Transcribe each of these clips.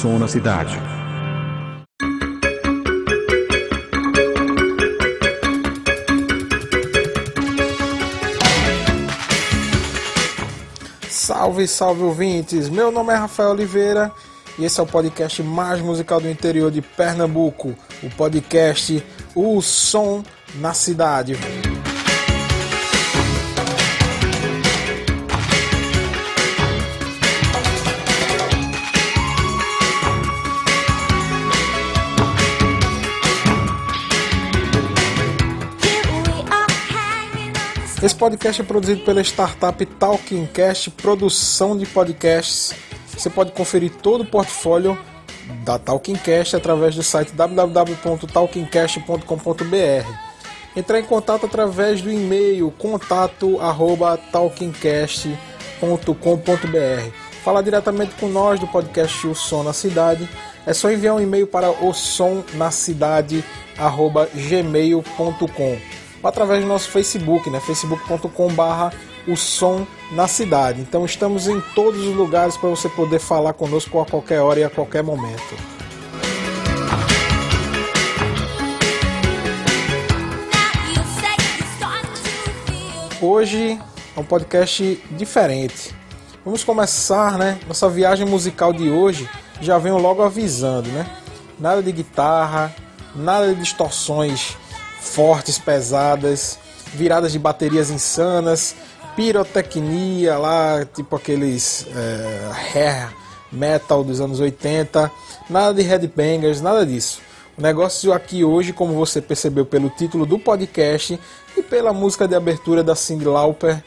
Som na cidade. Salve, salve ouvintes! Meu nome é Rafael Oliveira e esse é o podcast mais musical do interior de Pernambuco, o podcast O Som na Cidade. Esse podcast é produzido pela startup Talkingcast, produção de podcasts. Você pode conferir todo o portfólio da Talkingcast através do site www.talkingcast.com.br. Entrar em contato através do e-mail contato@talkingcast.com.br. Falar diretamente com nós do podcast O Som na Cidade. É só enviar um e-mail para o som na cidade gmail.com ou através do nosso Facebook, né? facebook.com/barra o som na cidade. Então estamos em todos os lugares para você poder falar conosco a qualquer hora e a qualquer momento. Hoje é um podcast diferente. Vamos começar, né? Nossa viagem musical de hoje já venho logo avisando, né? Nada de guitarra, nada de distorções fortes, pesadas, viradas de baterias insanas, pirotecnia lá, tipo aqueles é, hair metal dos anos 80, nada de headbangers, nada disso. O negócio aqui hoje, como você percebeu pelo título do podcast e pela música de abertura da Cyndi Lauper,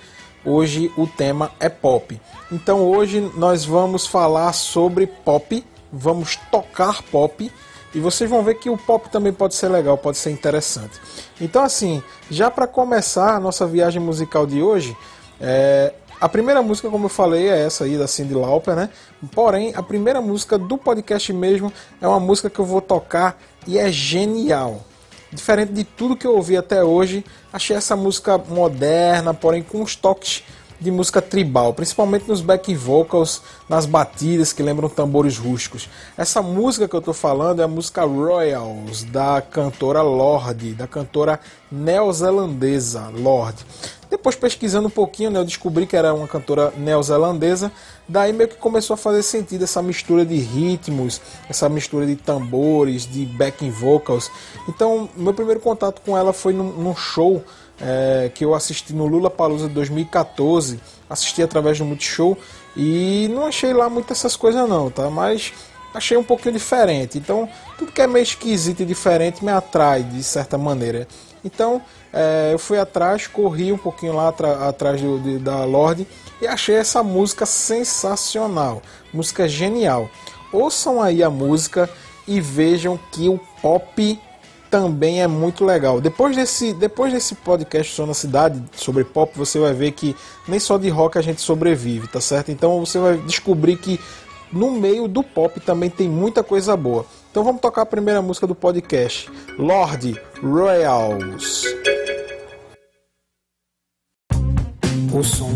hoje o tema é pop. Então hoje nós vamos falar sobre pop, vamos tocar pop e vocês vão ver que o pop também pode ser legal, pode ser interessante. Então, assim, já para começar a nossa viagem musical de hoje, é, a primeira música, como eu falei, é essa aí da Cyndi Lauper, né? Porém, a primeira música do podcast mesmo é uma música que eu vou tocar e é genial. Diferente de tudo que eu ouvi até hoje, achei essa música moderna, porém com uns toques de música tribal, principalmente nos back vocals, nas batidas que lembram tambores rústicos. Essa música que eu estou falando é a música Royals, da cantora Lorde, da cantora neozelandesa Lorde. Depois pesquisando um pouquinho, né, eu descobri que era uma cantora neozelandesa, daí meio que começou a fazer sentido essa mistura de ritmos, essa mistura de tambores, de backing vocals. Então, meu primeiro contato com ela foi num, num show é, que eu assisti no Lula Palusa de 2014, assisti através do Multishow e não achei lá muitas essas coisas não, tá? Mas achei um pouquinho diferente. Então, tudo que é meio esquisito e diferente me atrai de certa maneira. Então, é, eu fui atrás, corri um pouquinho lá atrás do, de, da Lorde e achei essa música sensacional, música genial. Ouçam aí a música e vejam que o pop também é muito legal. Depois desse, depois desse podcast Só na Cidade sobre pop, você vai ver que nem só de rock a gente sobrevive, tá certo? Então você vai descobrir que no meio do pop também tem muita coisa boa. Então vamos tocar a primeira música do podcast, Lord Royals. O som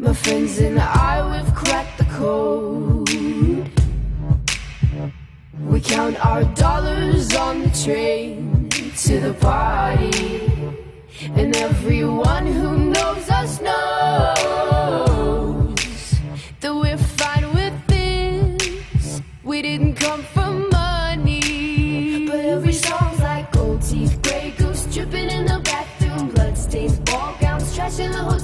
my friends and I, we've cracked the code. We count our dollars on the train to the party. And everyone who knows us knows.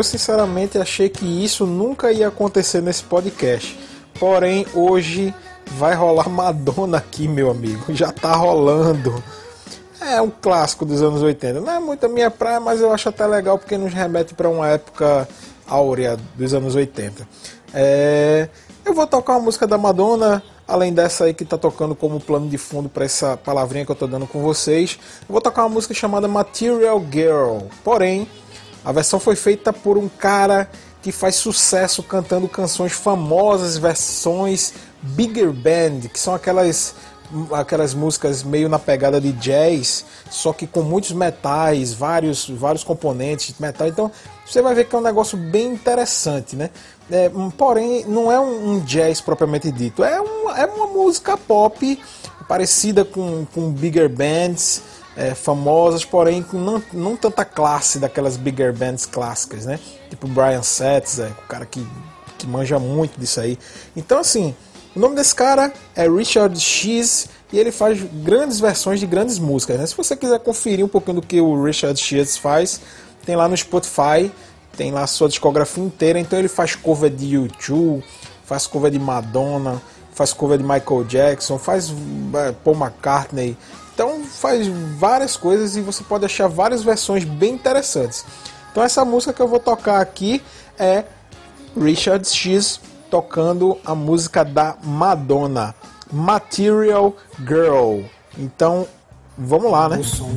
Eu sinceramente achei que isso nunca ia acontecer nesse podcast. Porém, hoje vai rolar Madonna aqui, meu amigo. Já tá rolando. É um clássico dos anos 80. Não é muito a minha praia, mas eu acho até legal porque nos remete para uma época áurea dos anos 80. É, Eu vou tocar uma música da Madonna, além dessa aí que tá tocando como plano de fundo para essa palavrinha que eu tô dando com vocês. Eu vou tocar uma música chamada Material Girl. Porém, a versão foi feita por um cara que faz sucesso cantando canções famosas, versões bigger band, que são aquelas aquelas músicas meio na pegada de jazz, só que com muitos metais, vários vários componentes de metal. Então, você vai ver que é um negócio bem interessante, né? É, um, porém, não é um, um jazz propriamente dito, é uma, é uma música pop parecida com, com bigger bands, é, famosas, porém com não, não tanta classe daquelas bigger bands clássicas, né? Tipo Brian Setzer, o cara que, que manja muito disso aí. Então, assim, o nome desse cara é Richard X e ele faz grandes versões de grandes músicas. Né? Se você quiser conferir um pouquinho do que o Richard X faz, tem lá no Spotify, tem lá a sua discografia inteira. Então ele faz cover de U2, faz cover de Madonna, faz cover de Michael Jackson, faz é, Paul McCartney. Então faz várias coisas e você pode achar várias versões bem interessantes. Então essa música que eu vou tocar aqui é Richard X tocando a música da Madonna, Material Girl. Então vamos lá, né? O som.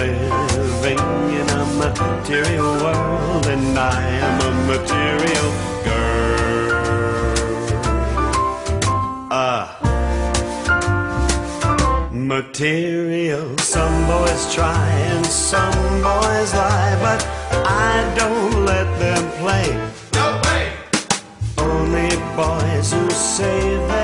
Are living in a material world, and I am a material girl. Ah. Material, some boys try and some boys lie, but I don't let them play. No way! Only boys who save their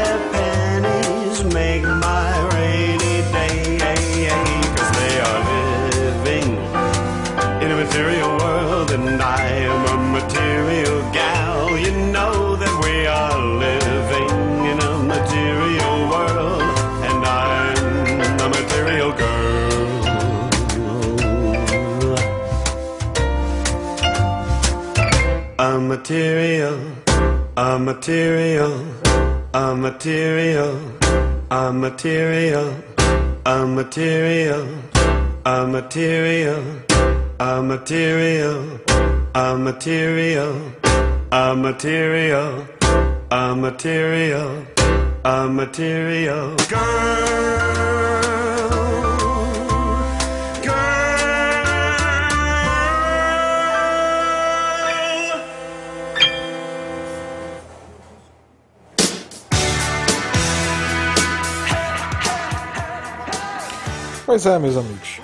material, a material, a material, a material, a material, a material, a material, a material, a material, a material, a material girl, Pois é, meus amigos.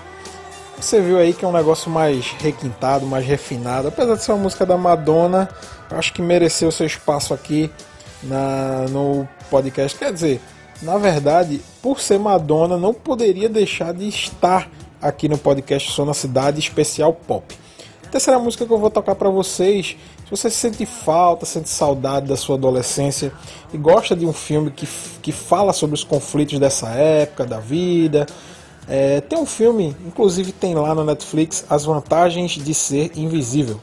Você viu aí que é um negócio mais requintado, mais refinado. Apesar de ser uma música da Madonna, acho que mereceu seu espaço aqui na, no podcast. Quer dizer, na verdade, por ser Madonna, não poderia deixar de estar aqui no podcast Sou na Cidade Especial Pop. A terceira música que eu vou tocar para vocês, se você sente falta, sente saudade da sua adolescência e gosta de um filme que, que fala sobre os conflitos dessa época, da vida, é, tem um filme, inclusive tem lá no Netflix, As Vantagens de Ser Invisível.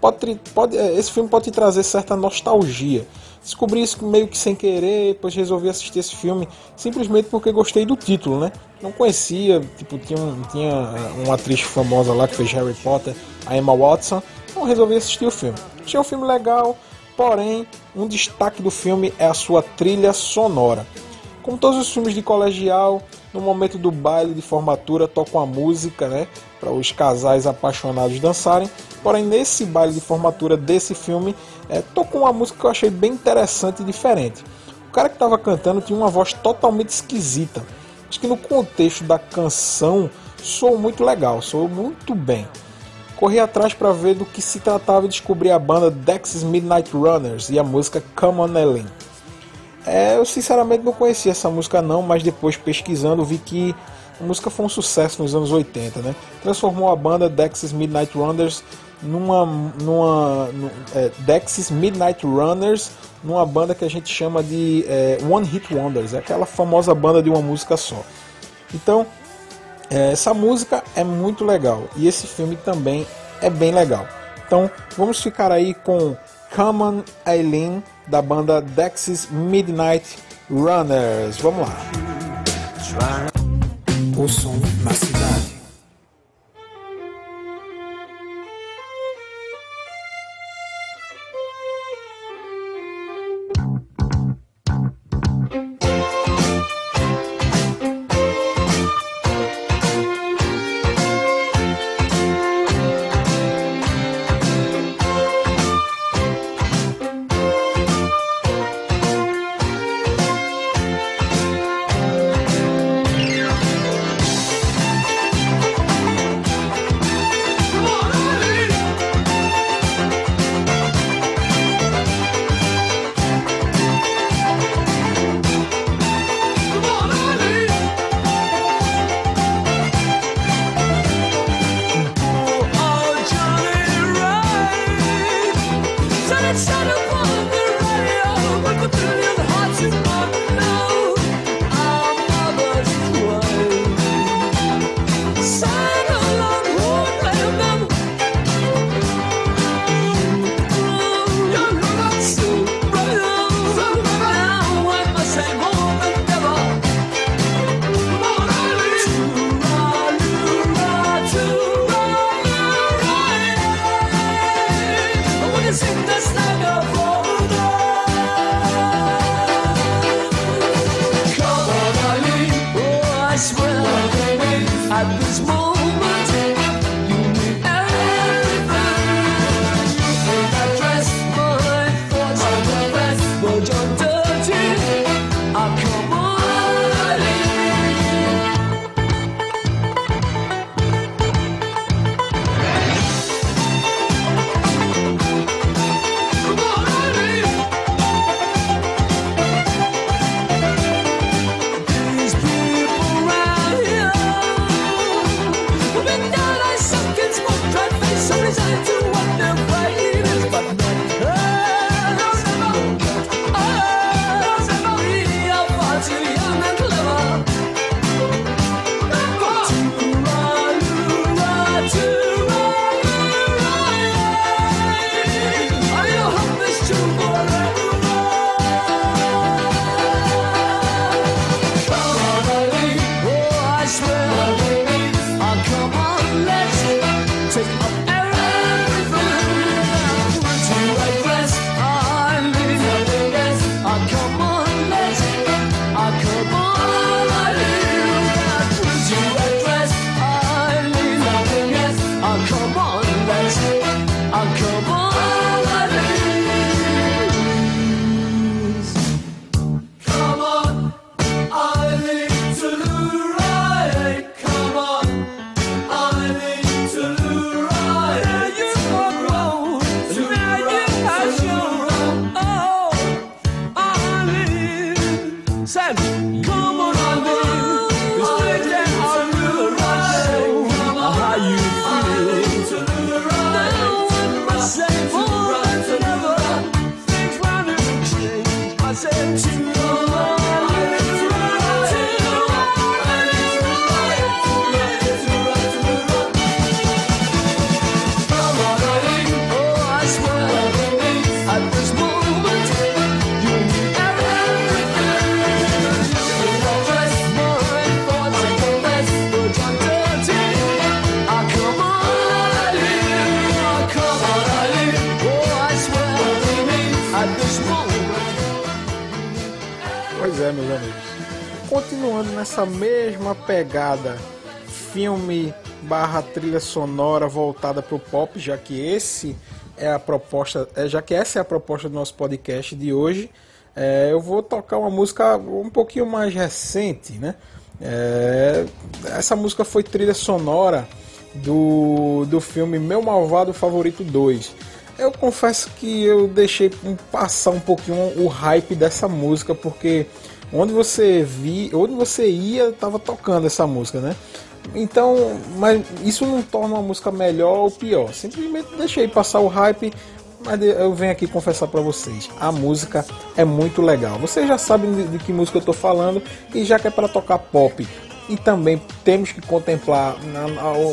Pode, pode, é, esse filme pode te trazer certa nostalgia. Descobri isso meio que sem querer, depois resolvi assistir esse filme simplesmente porque gostei do título, né? Não conhecia, tipo, tinha, um, tinha é, uma atriz famosa lá que fez Harry Potter, a Emma Watson, então resolvi assistir o filme. Achei um filme legal, porém, um destaque do filme é a sua trilha sonora. Como todos os filmes de colegial, no momento do baile de formatura tocam a música, né, para os casais apaixonados dançarem. Porém, nesse baile de formatura desse filme, é, tocou uma música que eu achei bem interessante e diferente. O cara que estava cantando tinha uma voz totalmente esquisita. Acho que no contexto da canção soou muito legal, soou muito bem. Corri atrás para ver do que se tratava e descobri a banda Dex's Midnight Runners e a música Come On Ellen. É, eu sinceramente não conhecia essa música não, mas depois pesquisando vi que a música foi um sucesso nos anos 80, né? Transformou a banda Dex's Midnight Runners numa, numa nu- é, Midnight Runners numa banda que a gente chama de é, One Hit Wonders, é aquela famosa banda de uma música só. Então, é, essa música é muito legal e esse filme também é bem legal. Então vamos ficar aí com Come On Eileen da banda Dexys Midnight Runners. Vamos lá. O som na cidade. nessa mesma pegada, filme barra trilha sonora voltada para o pop, já que esse é a proposta, é, já que essa é a proposta do nosso podcast de hoje, é, eu vou tocar uma música um pouquinho mais recente, né? É, essa música foi trilha sonora do, do filme Meu Malvado Favorito 2. Eu confesso que eu deixei passar um pouquinho o hype dessa música, porque onde você vi, onde você ia, tava tocando essa música, né? Então, mas isso não torna uma música melhor ou pior. Simplesmente deixei passar o hype, mas eu venho aqui confessar para vocês, a música é muito legal. Vocês já sabem de, que música eu tô falando e já que é para tocar pop e também temos que contemplar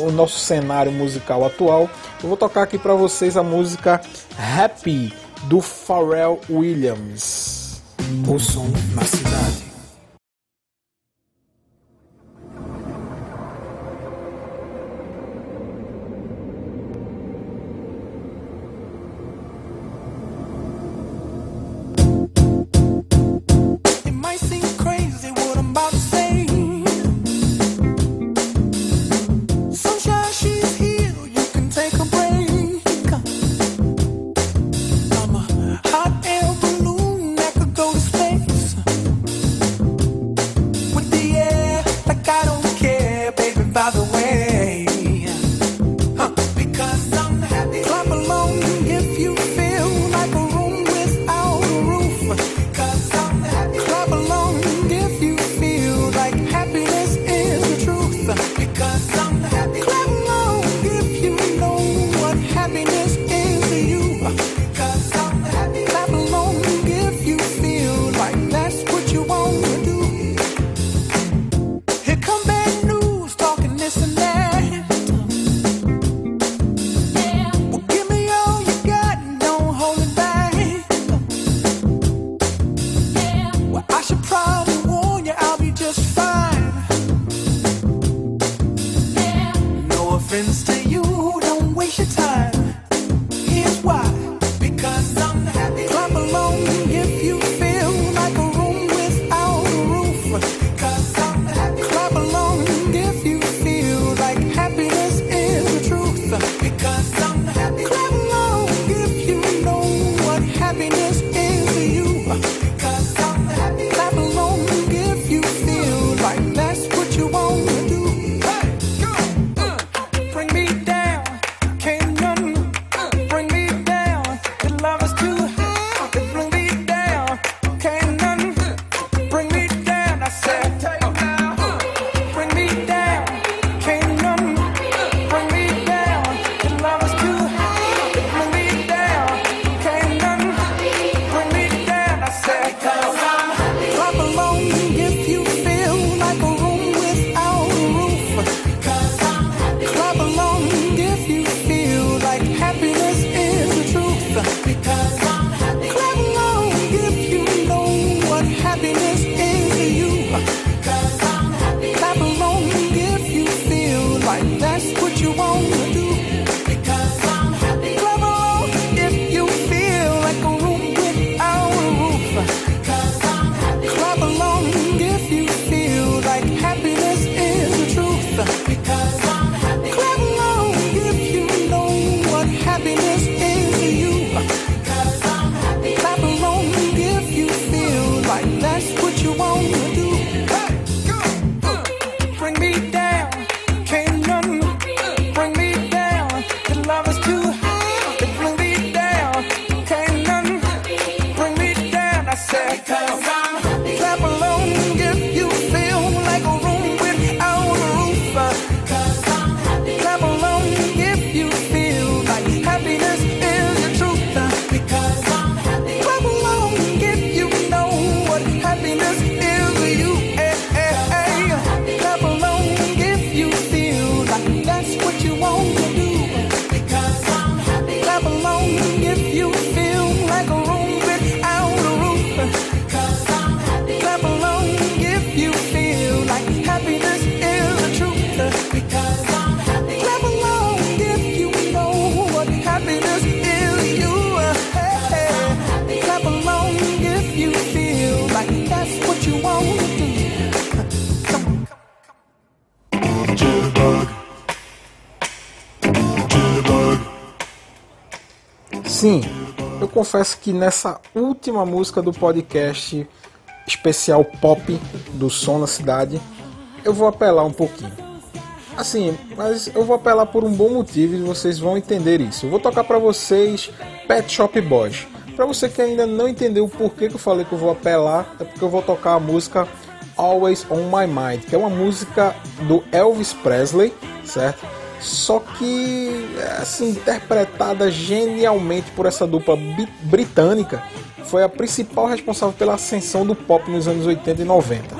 o nosso cenário musical atual, eu vou tocar aqui para vocês a música Happy do Pharrell Williams. O som na cidade. happens to Sim, eu confesso que nessa última música do podcast especial pop do Som na Cidade, eu vou apelar um pouquinho. Assim, mas eu vou apelar por um bom motivo e vocês vão entender isso. Eu vou tocar pra vocês Pet Shop Boys. Pra você que ainda não entendeu o porquê que eu falei que eu vou apelar, é porque eu vou tocar a música Always on My Mind, que é uma música do Elvis Presley, certo? Só que assim interpretada genialmente por essa dupla britânica, foi a principal responsável pela ascensão do pop nos anos 80 e 90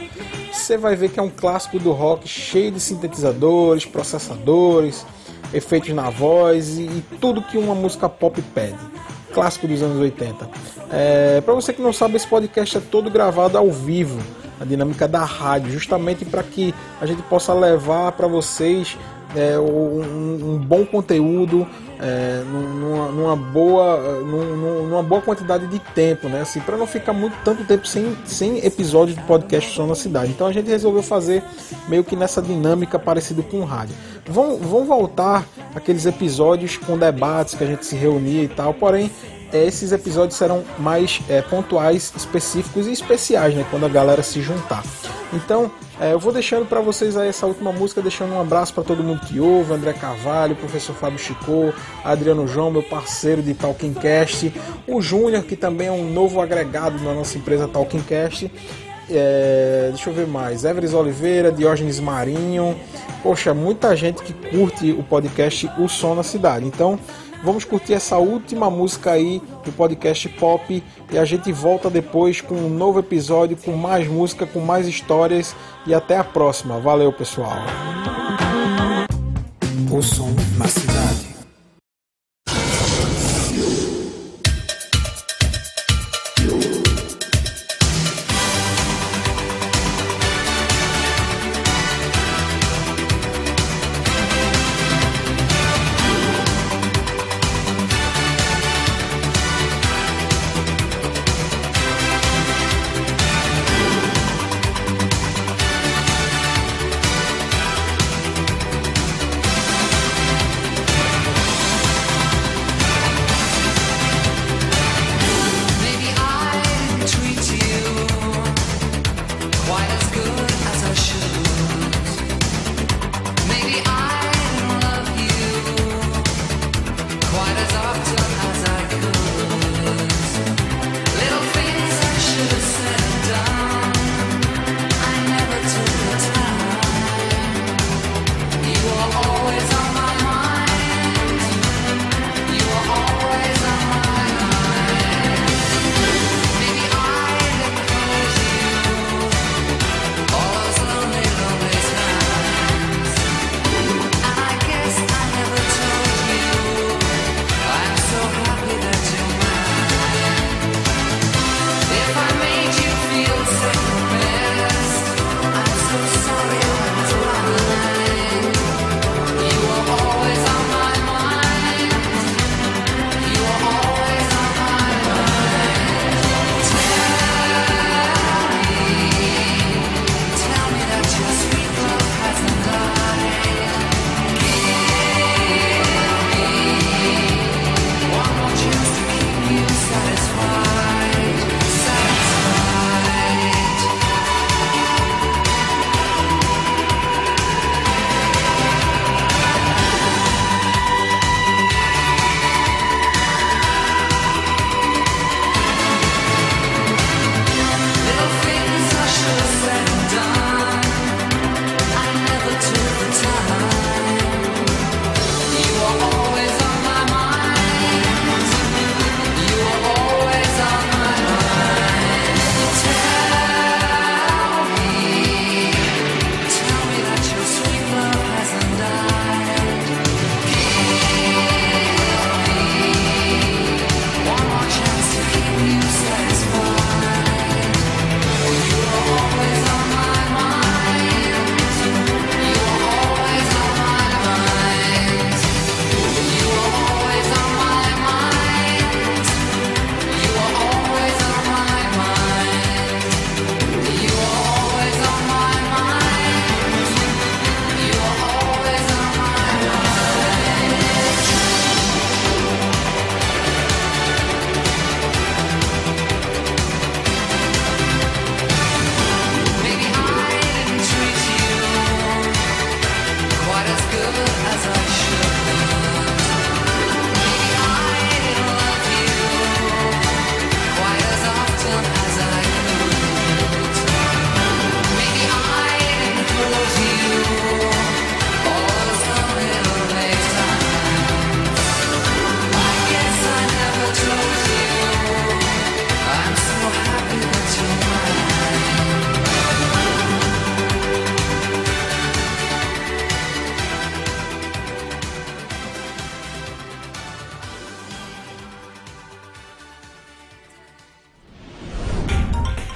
você vai ver que é um clássico do rock cheio de sintetizadores, processadores, efeitos na voz e, e tudo que uma música pop pede. Clássico dos anos 80. É, para você que não sabe, esse podcast é todo gravado ao vivo, a dinâmica da rádio, justamente para que a gente possa levar para vocês é, um, um bom conteúdo é, numa, numa boa num- numa boa quantidade de tempo, né? Assim, para não ficar muito tanto tempo sem, sem episódios do podcast Som na Cidade. Então a gente resolveu fazer meio que nessa dinâmica parecida com o rádio. Vão, vão voltar aqueles episódios com debates que a gente se reunia e tal, porém esses episódios serão mais é, pontuais, específicos e especiais, né? Quando a galera se juntar. Então, é, eu vou deixando para vocês aí essa última música, deixando um abraço para todo mundo que ouve, André Carvalho, professor Fábio Chicô, Adriano João, meu parceiro de Talkingcast, o Júnior, que também é um novo agregado na nossa empresa Talkingcast. É, deixa eu ver mais. Everes Oliveira, Diógenes Marinho. Poxa, muita gente que curte o podcast O Som na Cidade. Então, vamos curtir essa última música aí do podcast Pop e a gente volta depois com um novo episódio, com mais música, com mais histórias e até a próxima. Valeu, pessoal. O som na cidade.